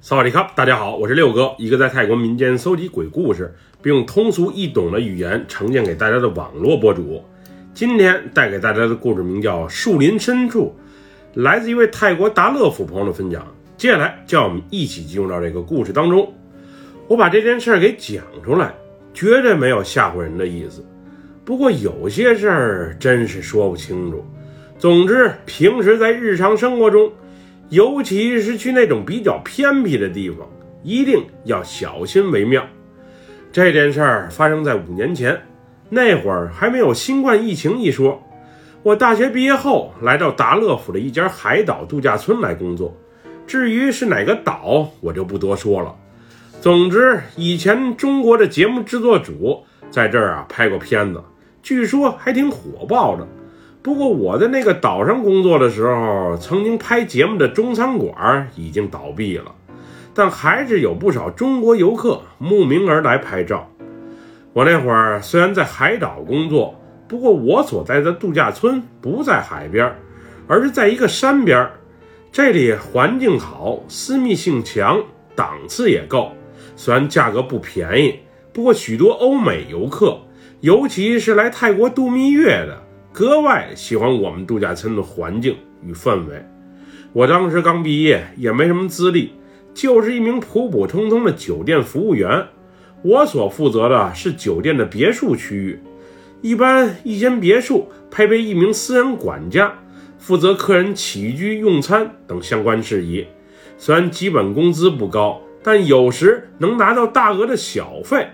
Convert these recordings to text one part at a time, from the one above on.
萨瓦迪卡，大家好，我是六哥，一个在泰国民间搜集鬼故事，并用通俗易懂的语言呈现给大家的网络博主。今天带给大家的故事名叫《树林深处》，来自一位泰国达勒府朋友的分享。接下来，叫我们一起进入到这个故事当中。我把这件事儿给讲出来，绝对没有吓唬人的意思。不过有些事儿真是说不清楚。总之，平时在日常生活中。尤其是去那种比较偏僻的地方，一定要小心为妙。这件事儿发生在五年前，那会儿还没有新冠疫情一说。我大学毕业后来到达勒府的一家海岛度假村来工作，至于是哪个岛，我就不多说了。总之，以前中国的节目制作组在这儿啊拍过片子，据说还挺火爆的。不过我在那个岛上工作的时候，曾经拍节目的中餐馆已经倒闭了，但还是有不少中国游客慕名而来拍照。我那会儿虽然在海岛工作，不过我所在的度假村不在海边，而是在一个山边。这里环境好，私密性强，档次也够。虽然价格不便宜，不过许多欧美游客，尤其是来泰国度蜜月的。格外喜欢我们度假村的环境与氛围。我当时刚毕业，也没什么资历，就是一名普普通通的酒店服务员。我所负责的是酒店的别墅区域。一般一间别墅配备一名私人管家，负责客人起居用餐等相关事宜。虽然基本工资不高，但有时能拿到大额的小费。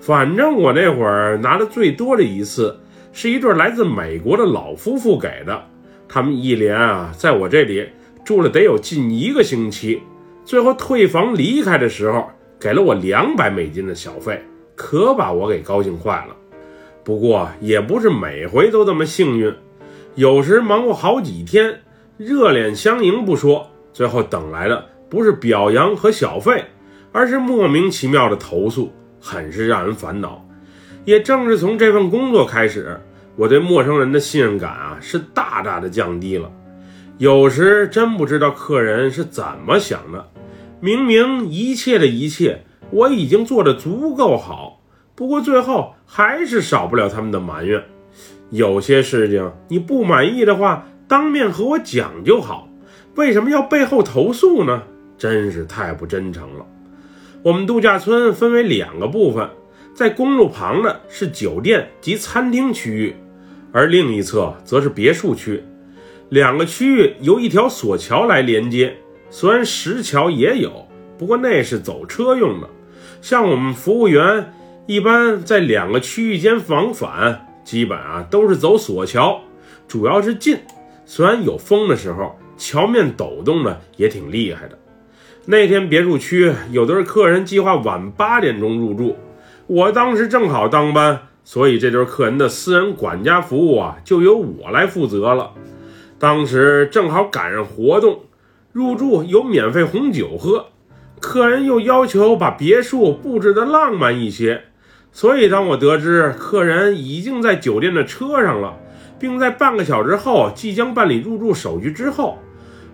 反正我那会儿拿的最多的一次。是一对来自美国的老夫妇给的，他们一连啊在我这里住了得有近一个星期，最后退房离开的时候给了我两百美金的小费，可把我给高兴坏了。不过也不是每回都这么幸运，有时忙活好几天，热脸相迎不说，最后等来的不是表扬和小费，而是莫名其妙的投诉，很是让人烦恼。也正是从这份工作开始，我对陌生人的信任感啊是大大的降低了。有时真不知道客人是怎么想的，明明一切的一切我已经做得足够好，不过最后还是少不了他们的埋怨。有些事情你不满意的话，当面和我讲就好，为什么要背后投诉呢？真是太不真诚了。我们度假村分为两个部分。在公路旁的是酒店及餐厅区域，而另一侧则是别墅区。两个区域由一条索桥来连接，虽然石桥也有，不过那是走车用的。像我们服务员一般在两个区域间往返，基本啊都是走索桥，主要是近。虽然有风的时候，桥面抖动的也挺厉害的。那天别墅区有的是客人计划晚八点钟入住。我当时正好当班，所以这对客人的私人管家服务啊，就由我来负责了。当时正好赶上活动，入住有免费红酒喝，客人又要求把别墅布置的浪漫一些，所以当我得知客人已经在酒店的车上了，并在半个小时后即将办理入住手续之后，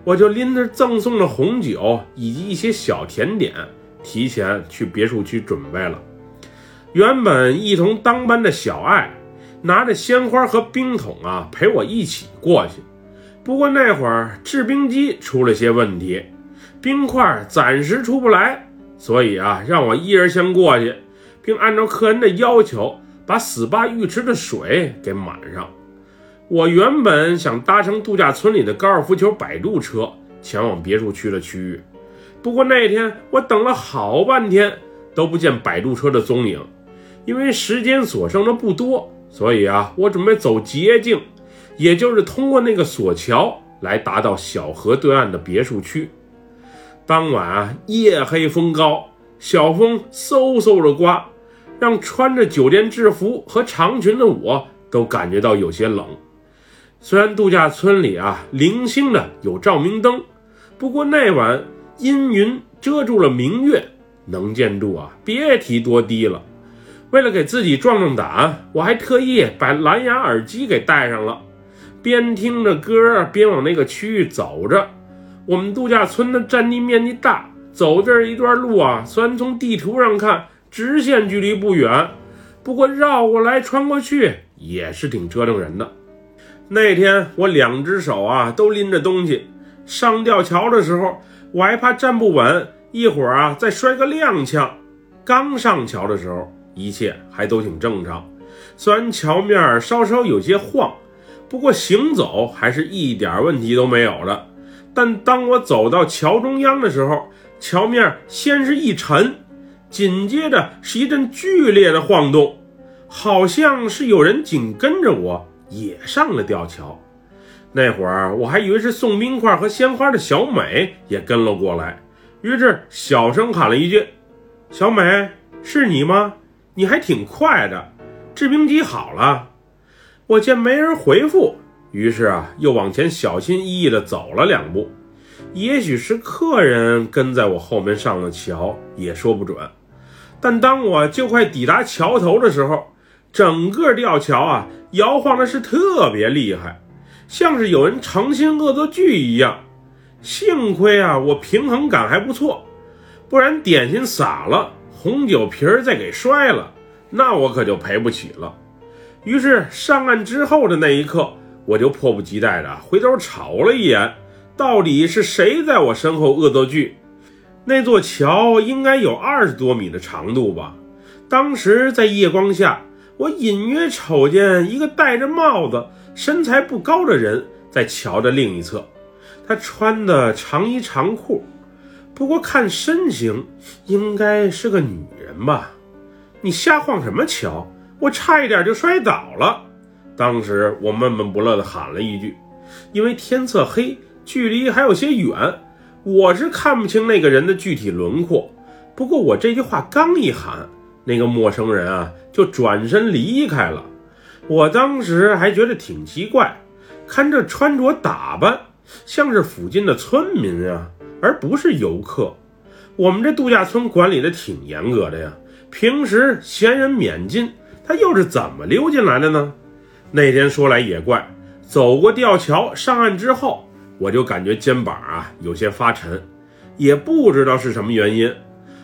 我就拎着赠送的红酒以及一些小甜点，提前去别墅区准备了。原本一同当班的小爱，拿着鲜花和冰桶啊，陪我一起过去。不过那会儿制冰机出了些问题，冰块暂时出不来，所以啊，让我一人先过去，并按照客人的要求，把 SPA 浴池的水给满上。我原本想搭乘度假村里的高尔夫球摆渡车前往别墅区的区域，不过那天我等了好半天都不见摆渡车的踪影。因为时间所剩的不多，所以啊，我准备走捷径，也就是通过那个索桥来达到小河对岸的别墅区。当晚啊，夜黑风高，小风嗖嗖的刮，让穿着酒店制服和长裙的我都感觉到有些冷。虽然度假村里啊零星的有照明灯，不过那晚阴云遮住了明月，能见度啊别提多低了。为了给自己壮壮胆，我还特意把蓝牙耳机给戴上了，边听着歌边往那个区域走着。我们度假村的占地面积大，走这一段路啊，虽然从地图上看直线距离不远，不过绕过来穿过去也是挺折腾人的。那天我两只手啊都拎着东西，上吊桥的时候我还怕站不稳，一会儿啊再摔个踉跄。刚上桥的时候一切还都挺正常，虽然桥面稍稍有些晃，不过行走还是一点问题都没有的。但当我走到桥中央的时候，桥面先是一沉，紧接着是一阵剧烈的晃动，好像是有人紧跟着我也上了吊桥。那会儿我还以为是送冰块和鲜花的小美也跟了过来，于是小声喊了一句：“小美，是你吗？你还挺快的，制冰机好了。”我见没人回复。于是啊，又往前小心翼翼地走了两步。也许是客人跟在我后面上了桥，也说不准。但当我就快抵达桥头的时候，整个吊桥啊摇晃的是特别厉害，像是有人诚心恶作剧一样。幸亏啊，我平衡感还不错，不然点心洒了，红酒瓶儿再给摔了，那我可就赔不起了。于是上岸之后的那一刻。我就迫不及待地回头瞅了一眼，到底是谁在我身后恶作剧？那座桥应该有二十多米的长度吧？当时在夜光下，我隐约瞅见一个戴着帽子、身材不高的人在桥的另一侧。他穿的长衣长裤，不过看身形应该是个女人吧？你瞎晃什么桥？我差一点就摔倒了。当时我闷闷不乐地喊了一句，因为天色黑，距离还有些远，我是看不清那个人的具体轮廓。不过我这句话刚一喊，那个陌生人啊就转身离开了。我当时还觉得挺奇怪，看这穿着打扮，像是附近的村民啊，而不是游客。我们这度假村管理的挺严格的呀，平时闲人免进，他又是怎么溜进来的呢？那天说来也怪，走过吊桥上岸之后，我就感觉肩膀啊有些发沉，也不知道是什么原因。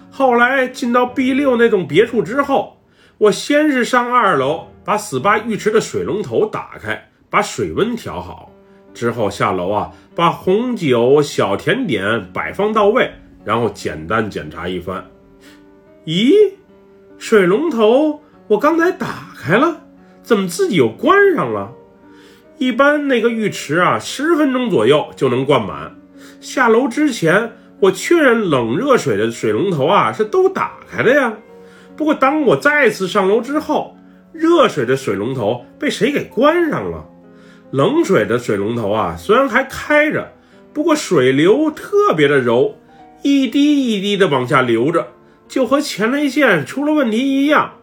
后来进到 B 六那栋别墅之后，我先是上二楼把 SPA 浴池的水龙头打开，把水温调好，之后下楼啊把红酒、小甜点摆放到位，然后简单检查一番。咦，水龙头我刚才打开了。怎么自己又关上了？一般那个浴池啊，十分钟左右就能灌满。下楼之前，我确认冷热水的水龙头啊是都打开的呀。不过当我再次上楼之后，热水的水龙头被谁给关上了？冷水的水龙头啊虽然还开着，不过水流特别的柔，一滴一滴的往下流着，就和前列腺出了问题一样。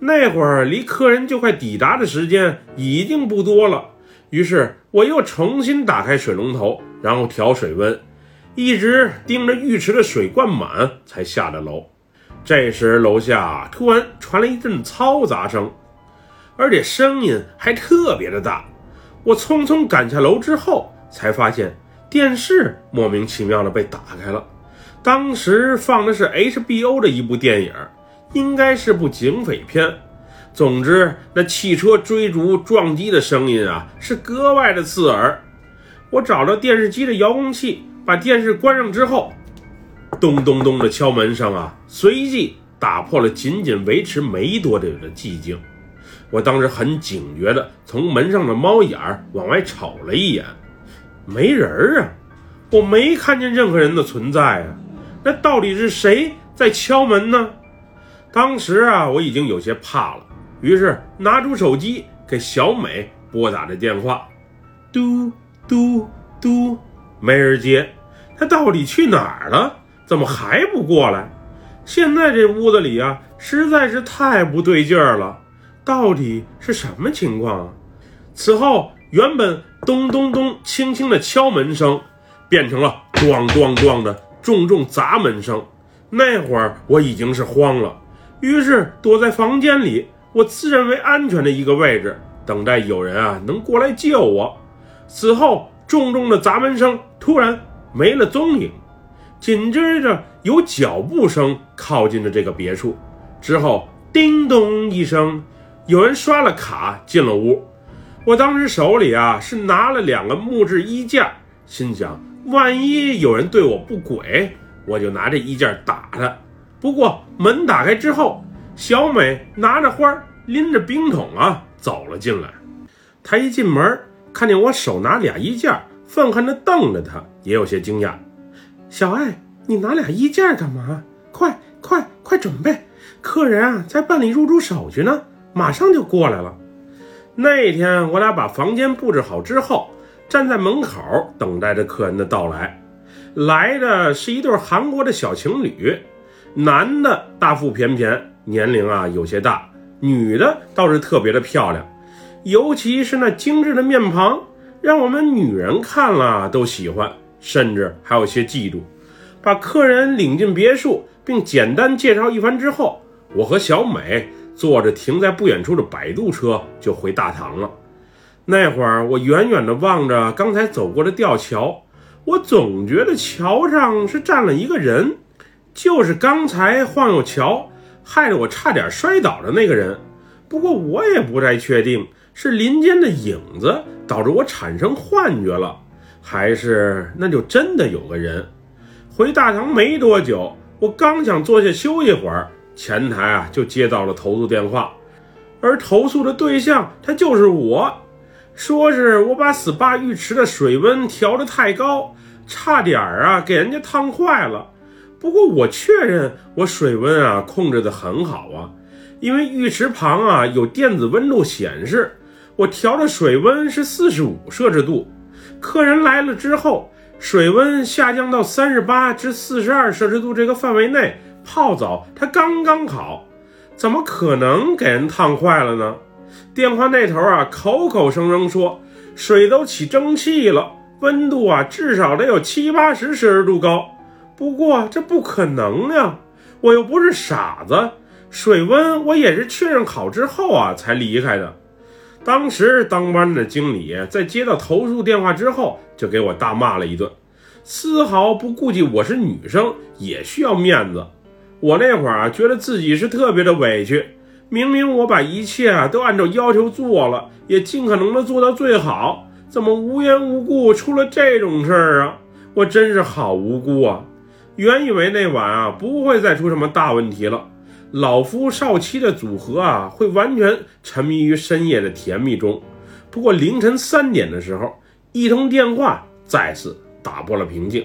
那会儿离客人就快抵达的时间已经不多了，于是我又重新打开水龙头，然后调水温，一直盯着浴池的水灌满才下的楼。这时楼下突然传来一阵嘈杂声，而且声音还特别的大。我匆匆赶下楼之后，才发现电视莫名其妙的被打开了，当时放的是 HBO 的一部电影。应该是部警匪片。总之，那汽车追逐撞击的声音啊，是格外的刺耳。我找到电视机的遥控器，把电视关上之后，咚咚咚的敲门声啊，随即打破了仅仅维持没多久的寂静。我当时很警觉的从门上的猫眼儿往外瞅了一眼，没人儿啊，我没看见任何人的存在啊。那到底是谁在敲门呢？当时啊，我已经有些怕了，于是拿出手机给小美拨打着电话，嘟嘟嘟，没人接。他到底去哪儿了？怎么还不过来？现在这屋子里啊，实在是太不对劲儿了。到底是什么情况啊？此后，原本咚咚咚轻轻的敲门声，变成了咣咣咣的重重砸门声。那会儿我已经是慌了。于是躲在房间里，我自认为安全的一个位置，等待有人啊能过来救我。此后，重重的砸门声突然没了踪影，紧接着有脚步声靠近了这个别墅。之后，叮咚一声，有人刷了卡进了屋。我当时手里啊是拿了两个木质衣架，心想，万一有人对我不轨，我就拿这衣架打他。不过门打开之后，小美拿着花，拎着冰桶啊走了进来。她一进门，看见我手拿俩衣架，愤恨地瞪着她，也有些惊讶。小爱，你拿俩衣架干嘛？快快快准备！客人啊，在办理入住手续呢，马上就过来了。那天我俩把房间布置好之后，站在门口等待着客人的到来。来的是一对韩国的小情侣，男的大腹便便，年龄啊有些大；女的倒是特别的漂亮，尤其是那精致的面庞，让我们女人看了都喜欢，甚至还有些嫉妒。把客人领进别墅，并简单介绍一番之后。我和小美坐着停在不远处的摆渡车就回大堂了。那会儿，我远远地望着刚才走过的吊桥，我总觉得桥上是站了一个人，就是刚才晃悠桥，害得我差点摔倒的那个人。不过，我也不太确定是林间的影子导致我产生幻觉了，还是那就真的有个人。回大堂没多久，我刚想坐下休息会儿。前台啊，就接到了投诉电话，而投诉的对象他就是我，说是我把 SPA 浴池的水温调得太高，差点啊给人家烫坏了。不过我确认我水温啊控制得很好啊，因为浴池旁啊有电子温度显示，我调的水温是四十五摄氏度。客人来了之后，水温下降到三十八至四十二摄氏度这个范围内。泡澡它刚刚好，怎么可能给人烫坏了呢？电话那头啊，口口声声说水都起蒸汽了，温度啊至少得有七八十摄氏度高。不过这不可能呀，我又不是傻子，水温我也是确认好之后啊才离开的。当时当班的经理在接到投诉电话之后，就给我大骂了一顿，丝毫不顾及我是女生也需要面子。我那会儿啊，觉得自己是特别的委屈。明明我把一切啊都按照要求做了，也尽可能的做到最好，怎么无缘无故出了这种事儿啊？我真是好无辜啊！原以为那晚啊不会再出什么大问题了，老夫少妻的组合啊会完全沉迷于深夜的甜蜜中。不过凌晨三点的时候，一通电话再次打破了平静。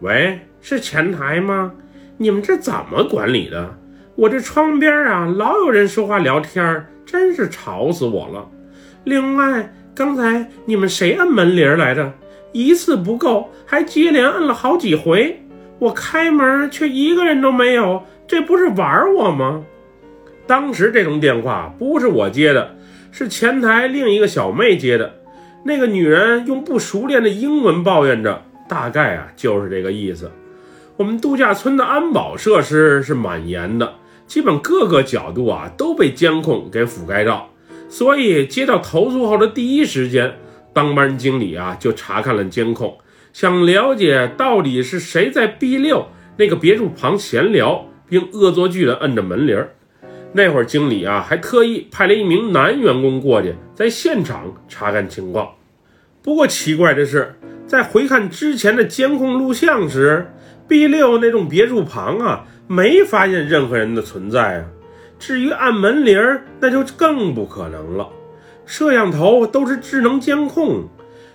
喂，是前台吗？你们这怎么管理的？我这窗边啊，老有人说话聊天，真是吵死我了。另外，刚才你们谁按门铃来着？一次不够，还接连按了好几回。我开门却一个人都没有，这不是玩我吗？当时这通电话不是我接的，是前台另一个小妹接的。那个女人用不熟练的英文抱怨着，大概啊就是这个意思。我们度假村的安保设施是蛮严的，基本各个角度啊都被监控给覆盖到，所以接到投诉后的第一时间，当班经理啊就查看了监控，想了解到底是谁在 B 六那个别墅旁闲聊，并恶作剧的摁着门铃。那会儿经理啊还特意派了一名男员工过去，在现场查看情况。不过奇怪的是，在回看之前的监控录像时。B 六那栋别墅旁啊，没发现任何人的存在啊。至于按门铃儿，那就更不可能了。摄像头都是智能监控，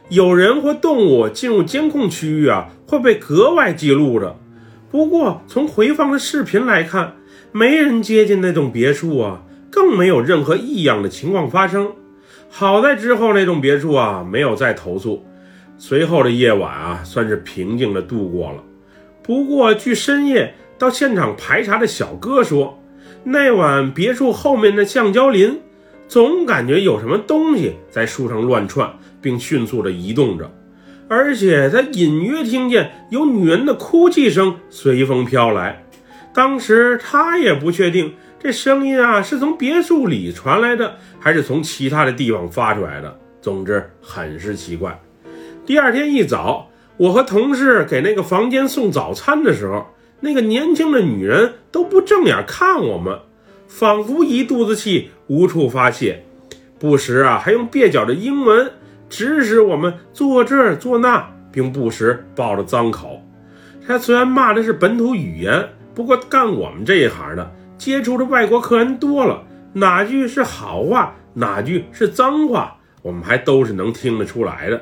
有人或动物进入监控区域啊，会被格外记录着。不过从回放的视频来看，没人接近那栋别墅啊，更没有任何异样的情况发生。好在之后那栋别墅啊，没有再投诉。随后的夜晚啊，算是平静的度过了。不过，据深夜到现场排查的小哥说，那晚别墅后面的橡胶林，总感觉有什么东西在树上乱窜，并迅速地移动着，而且他隐约听见有女人的哭泣声随风飘来。当时他也不确定这声音啊是从别墅里传来的，还是从其他的地方发出来的。总之，很是奇怪。第二天一早。我和同事给那个房间送早餐的时候，那个年轻的女人都不正眼看我们，仿佛一肚子气无处发泄，不时啊还用蹩脚的英文指使我们做这做那，并不时爆了脏口。他虽然骂的是本土语言，不过干我们这一行的，接触的外国客人多了，哪句是好话，哪句是脏话，我们还都是能听得出来的。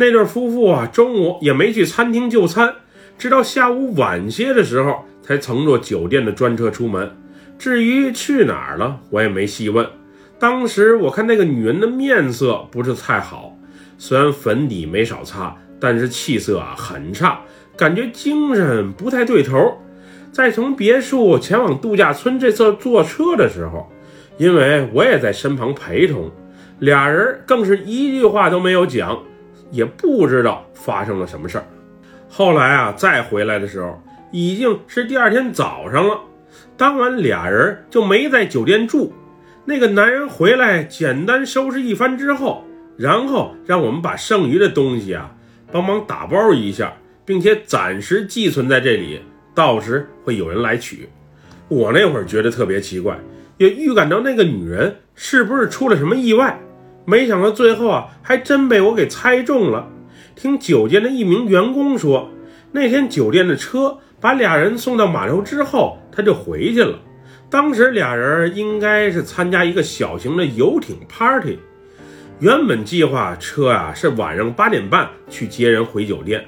那对夫妇啊，中午也没去餐厅就餐，直到下午晚些的时候才乘坐酒店的专车出门。至于去哪儿了，我也没细问。当时我看那个女人的面色不是太好，虽然粉底没少擦，但是气色啊很差，感觉精神不太对头。在从别墅前往度假村这次坐车的时候，因为我也在身旁陪同，俩人更是一句话都没有讲。也不知道发生了什么事儿。后来啊，再回来的时候，已经是第二天早上了。当晚俩人就没在酒店住。那个男人回来，简单收拾一番之后，然后让我们把剩余的东西啊，帮忙打包一下，并且暂时寄存在这里，到时会有人来取。我那会儿觉得特别奇怪，也预感到那个女人是不是出了什么意外。没想到最后啊，还真被我给猜中了。听酒店的一名员工说，那天酒店的车把俩人送到码头之后，他就回去了。当时俩人应该是参加一个小型的游艇 party。原本计划车啊是晚上八点半去接人回酒店，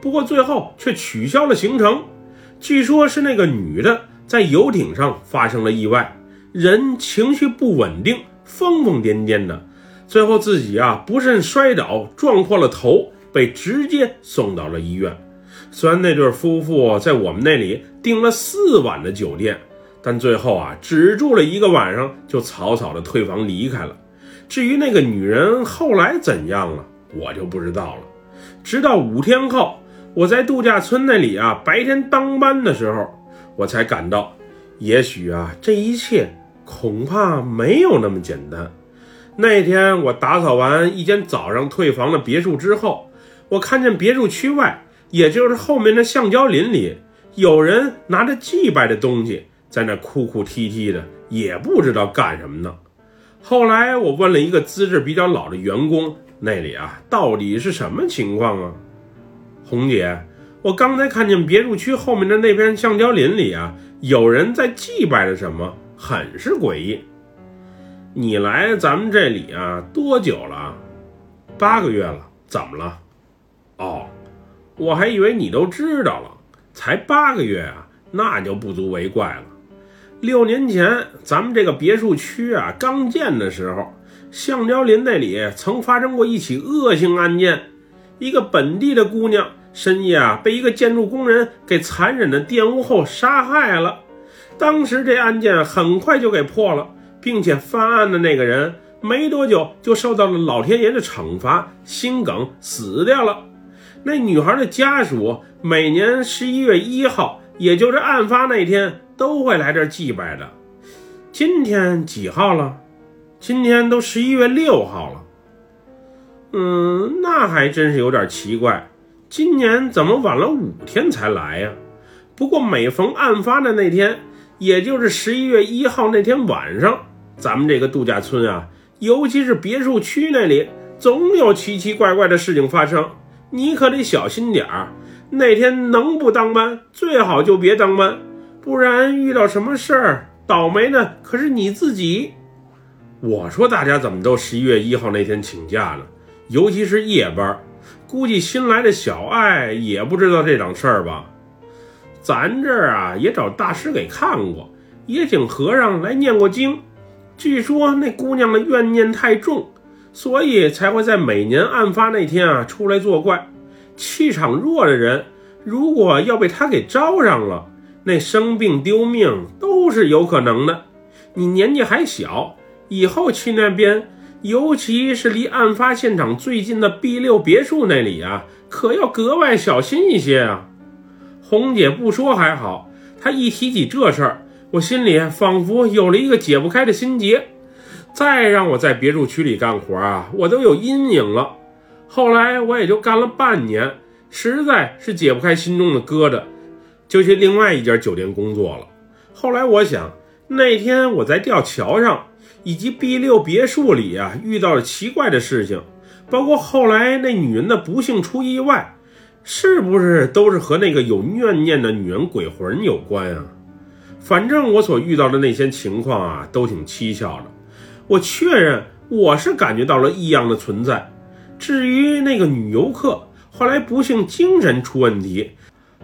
不过最后却取消了行程。据说是那个女的在游艇上发生了意外，人情绪不稳定，疯疯癫癫的。最后自己啊不慎摔倒，撞破了头，被直接送到了医院。虽然那对夫妇在我们那里订了四晚的酒店，但最后啊只住了一个晚上，就草草的退房离开了。至于那个女人后来怎样了，我就不知道了。直到五天后，我在度假村那里啊白天当班的时候，我才感到，也许啊这一切恐怕没有那么简单。那天我打扫完一间早上退房的别墅之后，我看见别墅区外，也就是后面的橡胶林里，有人拿着祭拜的东西在那哭哭啼啼的，也不知道干什么呢。后来我问了一个资质比较老的员工，那里啊到底是什么情况啊？红姐，我刚才看见别墅区后面的那片橡胶林里啊，有人在祭拜着什么，很是诡异。你来咱们这里啊多久了？八个月了，怎么了？哦，我还以为你都知道了，才八个月啊，那就不足为怪了。六年前咱们这个别墅区啊刚建的时候，橡胶林那里曾发生过一起恶性案件，一个本地的姑娘深夜啊被一个建筑工人给残忍的玷污后杀害了。当时这案件很快就给破了。并且犯案的那个人没多久就受到了老天爷的惩罚，心梗死掉了。那女孩的家属每年十一月一号，也就是案发那天，都会来这儿祭拜的。今天几号了？今天都十一月六号了。嗯，那还真是有点奇怪，今年怎么晚了五天才来呀？不过每逢案发的那天，也就是十一月一号那天晚上。咱们这个度假村啊，尤其是别墅区那里，总有奇奇怪怪的事情发生，你可得小心点儿。那天能不当班，最好就别当班，不然遇到什么事儿，倒霉的可是你自己。我说大家怎么都十一月一号那天请假呢？尤其是夜班，估计新来的小爱也不知道这档事儿吧？咱这儿啊，也找大师给看过，也请和尚来念过经。据说那姑娘的怨念太重，所以才会在每年案发那天啊出来作怪。气场弱的人，如果要被他给招上了，那生病丢命都是有可能的。你年纪还小，以后去那边，尤其是离案发现场最近的 B 六别墅那里啊，可要格外小心一些啊。红姐不说还好，她一提起这事儿。我心里仿佛有了一个解不开的心结，再让我在别墅区里干活啊，我都有阴影了。后来我也就干了半年，实在是解不开心中的疙瘩，就去另外一家酒店工作了。后来我想，那天我在吊桥上以及 B 六别墅里啊遇到了奇怪的事情，包括后来那女人的不幸出意外，是不是都是和那个有怨念的女人鬼魂有关啊？反正我所遇到的那些情况啊，都挺蹊跷的。我确认我是感觉到了异样的存在。至于那个女游客后来不幸精神出问题，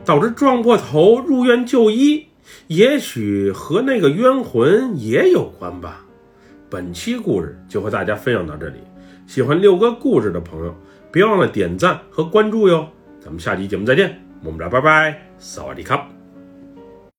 导致撞破头入院就医，也许和那个冤魂也有关吧。本期故事就和大家分享到这里。喜欢六哥故事的朋友，别忘了点赞和关注哟。咱们下期节目再见，么么哒，拜拜，萨瓦迪卡。